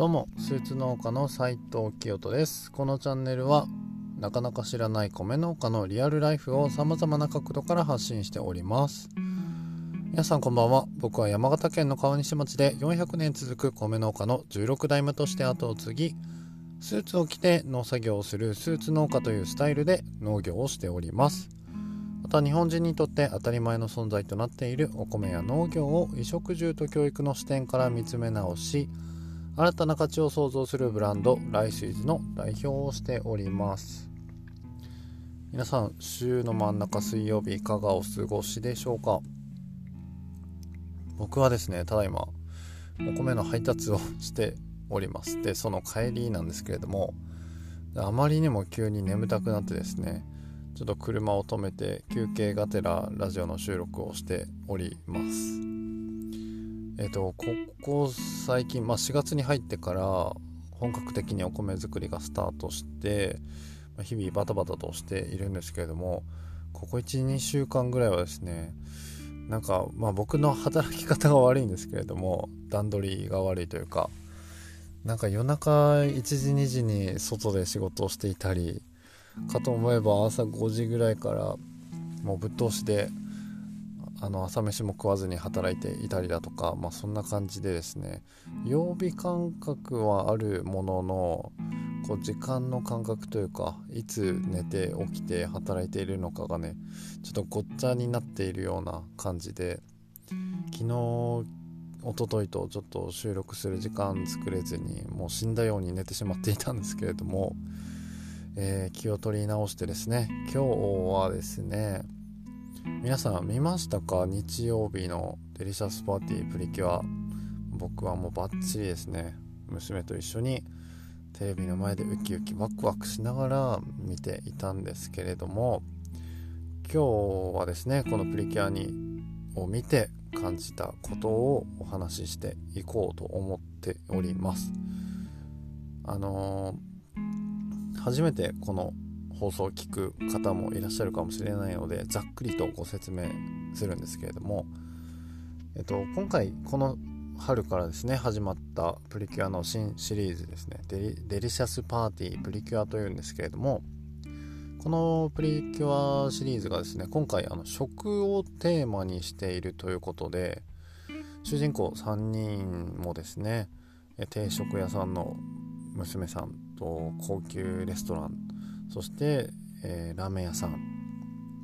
どうもスーツ農家の斉藤清人です。このチャンネルはなかなか知らない米農家のリアルライフを様々な角度から発信しております。皆さんこんばんは。僕は山形県の川西町で400年続く米農家の16代目として後を継ぎスーツを着て農作業をするスーツ農家というスタイルで農業をしております。また日本人にとって当たり前の存在となっているお米や農業を衣食住と教育の視点から見つめ直し新たな価値を創造するブランドライスイズの代表をしております。皆さん週の真ん中水曜日いかがお過ごしでしょうか？僕はですねただいまお米の配達をしております。でその帰りなんですけれどもあまりにも急に眠たくなってですねちょっと車を止めて休憩がてらラジオの収録をしております。えっ、とここ最近、まあ、4月に入ってから本格的にお米作りがスタートして日々バタバタとしているんですけれどもここ12週間ぐらいはですねなんかまあ僕の働き方が悪いんですけれども段取りが悪いというかなんか夜中1時2時に外で仕事をしていたりかと思えば朝5時ぐらいからもうぶっ通しであの朝飯も食わずに働いていたりだとか、まあ、そんな感じでですね曜日感覚はあるもののこう時間の感覚というかいつ寝て起きて働いているのかがねちょっとごっちゃになっているような感じで昨日一昨日とちょっと収録する時間作れずにもう死んだように寝てしまっていたんですけれども、えー、気を取り直してですね今日はですね皆さん見ましたか？日曜日のデリシャスパーティープリキュア。僕はもうバッチリですね。娘と一緒にテレビの前でウキウキワクワクしながら見ていたんですけれども今日はですねこのプリキュアにを見て感じたことをお話ししていこうと思っております。あのー、初めてこの放送を聞く方もいらっしゃるかもしれないのでざっくりとご説明するんですけれども、えっと、今回この春からですね始まったプリキュアの新シリーズですねデリシャスパーティープリキュアというんですけれどもこのプリキュアシリーズがですね今回あの食をテーマにしているということで主人公3人もですね定食屋さんの娘さんと高級レストランそして、えー、ラーメン屋さん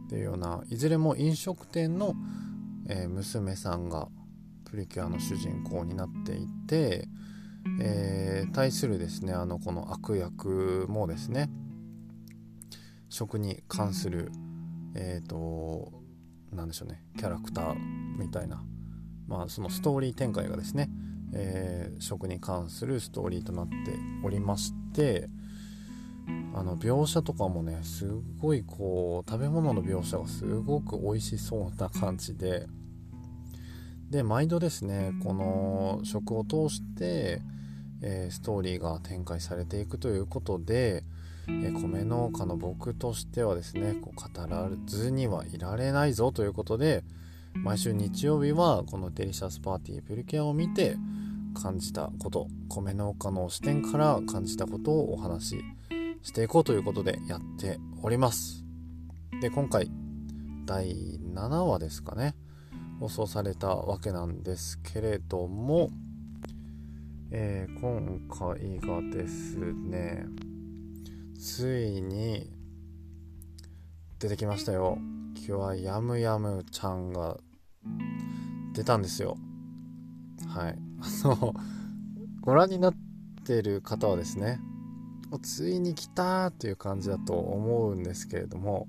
っていうようないずれも飲食店の、えー、娘さんがプリキュアの主人公になっていて、えー、対するですねあのこの悪役もですね食に関するえっ、ー、と何でしょうねキャラクターみたいなまあそのストーリー展開がですね、えー、食に関するストーリーとなっておりましてあの描写とかもねすごいこう食べ物の描写がすごく美味しそうな感じで。で毎度ですねこの食を通して、えー、ストーリーが展開されていくということで、えー、米農家の僕としてはですねこう語らずにはいられないぞということで毎週日曜日はこのデリシャスパーティープリキュアを見て感じたこと米農家の視点から感じたことをお話ししていこうということでやっております。で、今回、第7話ですかね、放送されたわけなんですけれども、えー、今回がですね、ついに出てきましたよ。今日はヤムヤムちゃんが出たんですよ。はい。あの、ご覧になってる方はですね、ついに来たという感じだと思うんですけれども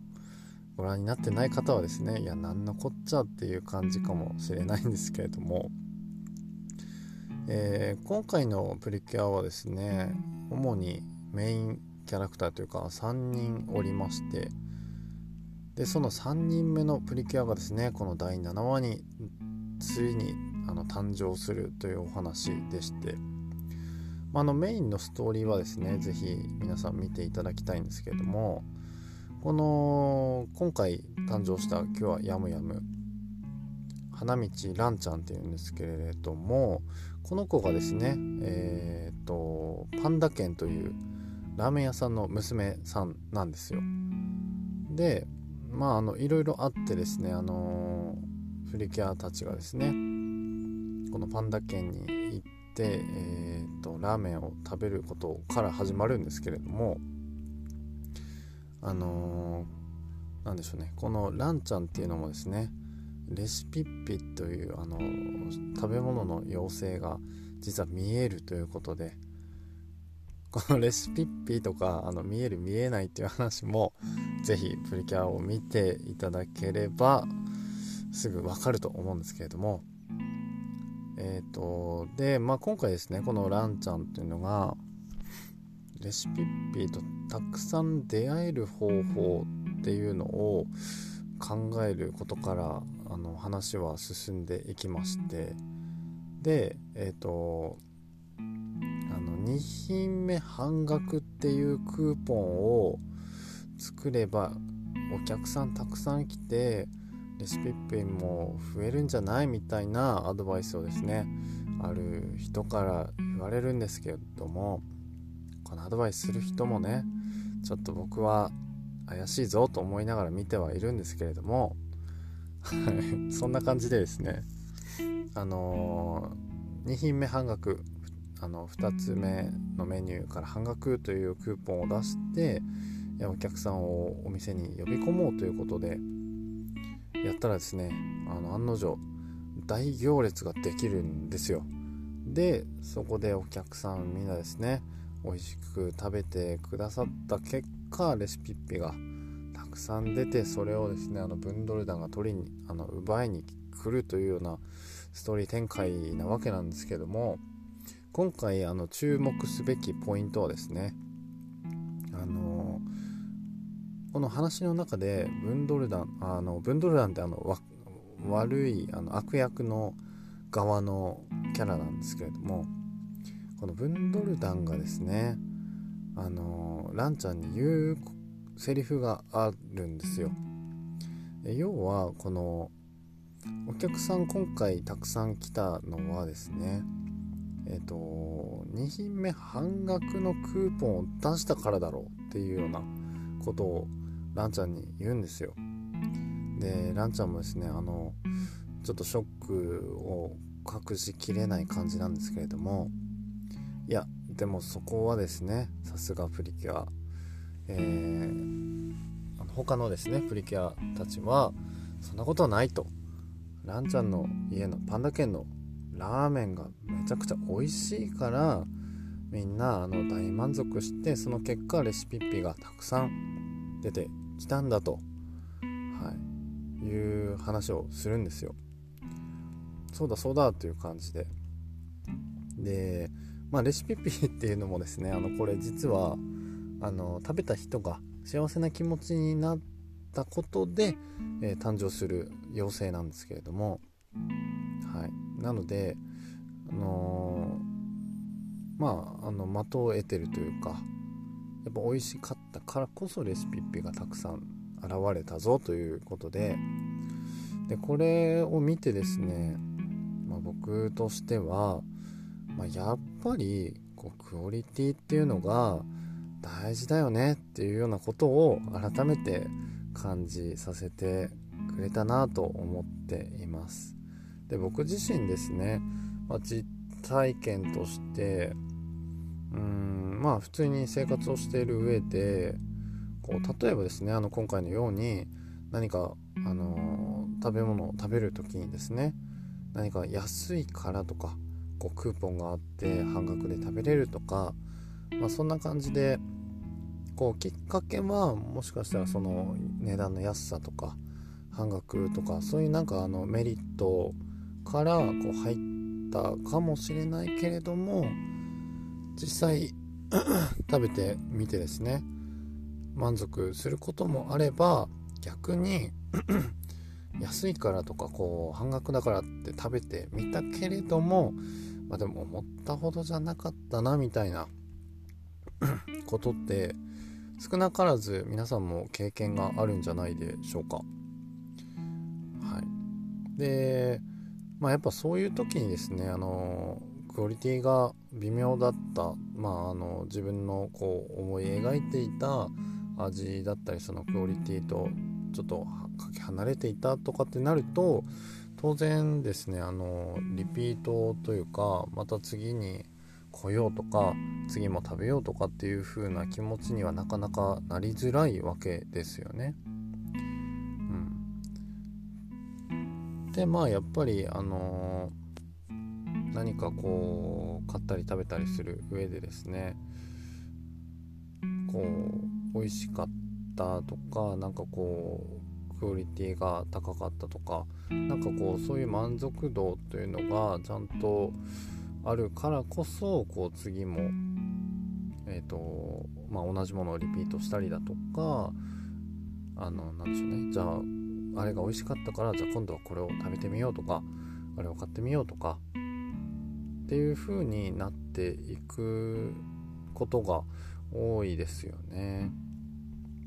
ご覧になってない方はですねいや何のこっちゃっていう感じかもしれないんですけれども、えー、今回のプリキュアはですね主にメインキャラクターというか3人おりましてでその3人目のプリキュアがですねこの第7話についにあの誕生するというお話でしてあのメインのストーリーはですね是非皆さん見ていただきたいんですけれどもこの今回誕生した今日はヤムヤム花道蘭ちゃんっていうんですけれどもこの子がですねえっ、とパンダ犬というラーメン屋さんの娘さんなんですよ。でまああのいろいろあってですねあのプリキュアたちがですねこのパンダ県に行って、えーと、ラーメンを食べることから始まるんですけれどもあのー、なんでしょうね。このランちゃんっていうのもですねレシピッピというあの食べ物の妖精が実は見えるということでこのレシピッピとかあの見える見えないっていう話も是非プリキュアを見ていただければすぐわかると思うんですけれどもえっ、ー、とで、まあ、今回ですねこのランちゃんっていうのがレシピッピーとたくさん出会える方法っていうのを考えることからあの話は進んでいきましてでえっ、ー、とあの2品目半額っていうクーポンを作ればお客さんたくさん来てレシピッピンも増えるんじゃないみたいなアドバイスをですねある人から言われるんですけれどもこのアドバイスする人もねちょっと僕は怪しいぞと思いながら見てはいるんですけれども そんな感じでですねあのー、2品目半額あの2つ目のメニューから半額というクーポンを出してお客さんをお店に呼び込もうということでやったらですねあの案の定大行列ができるんですよ。でそこでお客さんみんなですね美味しく食べてくださった結果レシピッピがたくさん出てそれをですねあのブンドル団が取りにあの奪いに来るというようなストーリー展開なわけなんですけども今回あの注目すべきポイントはですねあのこの話の中でブンドルダンあのブンドルダンってあの悪いあの悪役の側のキャラなんですけれどもこのブンドルダンがですねあのランちゃんに言うセリフがあるんですよ。要はこのお客さん今回たくさん来たのはですねえっ、と2品目半額のクーポンを出したからだろうっていうようなことをランちゃんに言うんですよ。でランちゃんもですねあのちょっとショックを隠しきれない感じなんですけれどもいやでもそこはですねさすがプリキュア。えー、他のですねプリキュアたちはそんなことはないと。ランちゃんの家のパンダ犬のラーメンがめちゃくちゃ美味しいからみんなあの大満足してその結果レシピッピがたくさん出てきたんだと、はい、いう話をするんですよ。そうだそうだという感じで。で、まあ、レシピピーっていうのもですねあのこれ実はあの食べた人が幸せな気持ちになったことで、えー、誕生する妖精なんですけれども、はい、なので、あのー、まああの的を得てるというかやっぱ美味しかったからこそレシピッピがたくさん現れたぞということででこれを見てですね、まあ、僕としては、まあ、やっぱりこうクオリティっていうのが大事だよねっていうようなことを改めて感じさせてくれたなと思っています。で僕自身ですね、まあ、実体験としてうんまあ普通に生活をしている上でこう例えばですねあの今回のように何か、あのー、食べ物を食べる時にですね何か安いからとかこうクーポンがあって半額で食べれるとか、まあ、そんな感じでこうきっかけはもしかしたらその値段の安さとか半額とかそういうなんかあのメリットからこう入ったかもしれないけれども実際 食べてみてですね満足することもあれば逆に 安いからとかこう半額だからって食べてみたけれどもまあでも思ったほどじゃなかったなみたいな ことって少なからず皆さんも経験があるんじゃないでしょうか。はい、で、まあ、やっぱそういう時にですねあのクオリティが微妙だった、まあ、あの自分のこう思い描いていた味だったりそのクオリティとちょっとかけ離れていたとかってなると当然ですねあのリピートというかまた次に来ようとか次も食べようとかっていう風な気持ちにはなかなかなりづらいわけですよね。うん、でまあやっぱりあのー、何かこう買ったり食べたりする上でですねこう美味しかったとかなんかこうクオリティが高かったとかなんかこうそういう満足度というのがちゃんとあるからこそこう次も、えーとまあ、同じものをリピートしたりだとかあのなんでしょうね。じゃああれが美味しかったからじゃあ今度はこれを食べてみようとかあれを買ってみようとかっていう風になっていくことが多いですよね。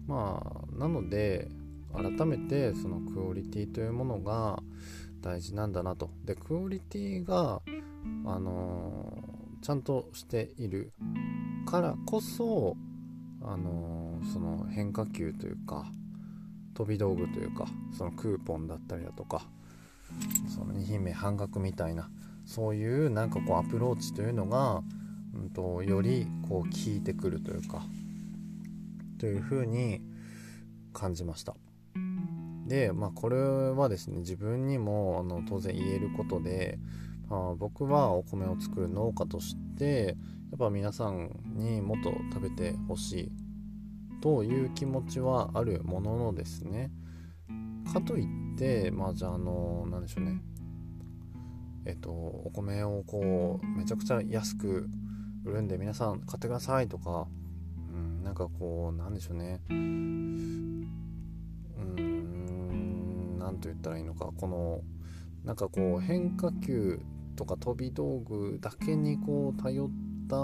まあなので改めてそのクオリティというものが大事なんだなと。でクオリティがあのー、ちゃんとしているからこそ、あのー、その変化球というか飛び道具というかそのクーポンだったりだとかその2品目半額みたいなそういうなんかこうアプローチというのが、うんと、よりこう効いてくるというかというふうに感じました。でまあこれはですね自分にもあの当然言えることであ僕はお米を作る農家としてやっぱ皆さんにもっと食べてほしいという気持ちはあるもののですねかといってまあじゃああの何でしょうねえっとお米をこうめちゃくちゃ安く売るんで皆さん買ってくださいとか、うん、なんかこうなんでしょうね。うん何と言ったらいいのか。このなんかこう変化球とか飛び道具だけにこう頼った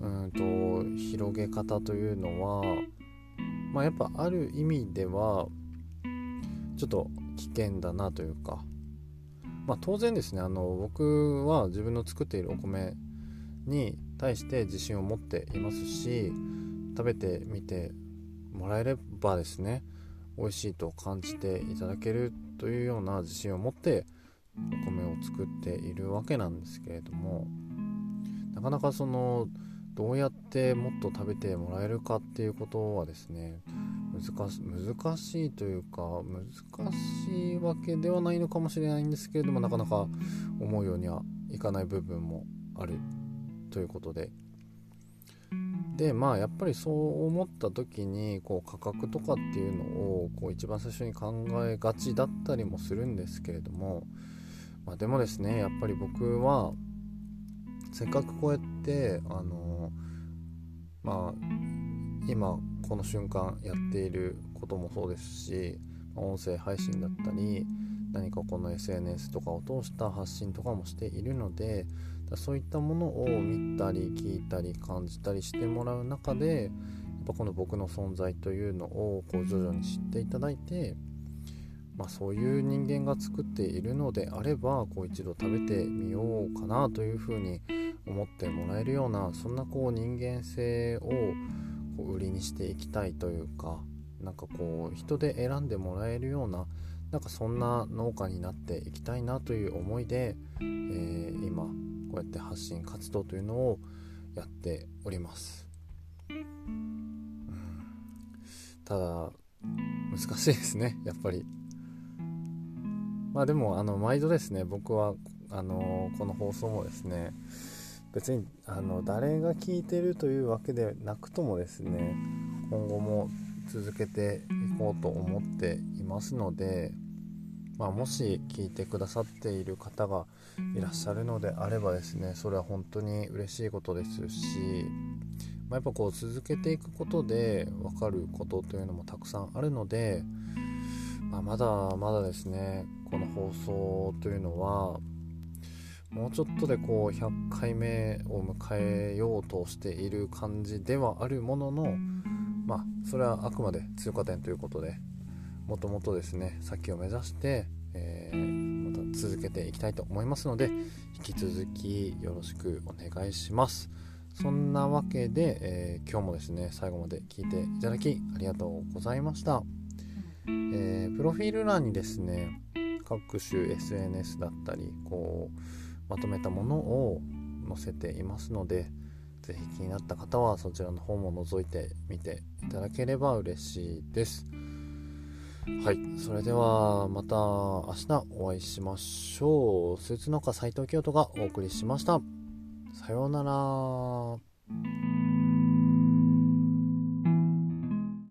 うんと広げ方というのは、まあ、やっぱある意味ではちょっと危険だなというか、まあ、当然ですね。あの僕は自分の作っているお米に対して自信を持っていますし食べてみてもらえればですね美味しいと感じていただけるというような自信を持ってお米を作っているわけなんですけれどもなかなかそのどうやってもっと食べてもらえるかっていうことはですね難し難しいというか難しいわけではないのかもしれないんですけれどもなかなか思うようにはいかない部分もあるということで。でまあやっぱりそう思った時にこう価格とかっていうのをこう一番最初に考えがちだったりもするんですけれどもまあ、でもですねやっぱり僕はせっかくこうやってあのまあ今この瞬間やっていることもそうですし音声配信だったり何かこの SNS とかを通した発信とかもしているのでそういったものを見たり聞いたり感じたりしてもらう中でやっぱこの僕の存在というのをこう徐々に知っていただいてまあ、そういう人間が作っているのであればこう一度食べてみようかなというふうに思ってもらえるようなそんなこう人間性をこう売りにしていきたいというかなんかこう人で選んでもらえるようななんかそんな農家になっていきたいなという思いで、えー、今こうやって発信活動というのをやっております。うんただ難しいですねやっぱりまあでもあの毎度ですね僕はあのこの放送もですね別にあの誰が聞いてるというわけでなくともですね今後も続けていこうと思っていますので、まあ、もし聞いてくださっている方がいらっしゃるのであればですねそれは本当に嬉しいことですし、まあ、やっぱこう続けていくことで分かることというのもたくさんあるので、まあ、まだまだですねこの放送というのはもうちょっとでこう100回目を迎えようとしている感じではあるもののまあそれはあくまで通過点ということでもともとですね先を目指して、えー、続けていきたいと思いますので引き続きよろしくお願いします。そんなわけで、えー、今日もですね最後まで聞いていただきありがとうございました、えー、プロフィール欄にですね各種 SNS だったりこうまとめたものを載せていますので是非気になった方はそちらの方も覗いてみていただければ嬉しいです。はいそれではまた明日お会いしましょう。スーツ農家斉藤京都がお送りしました。さようなら。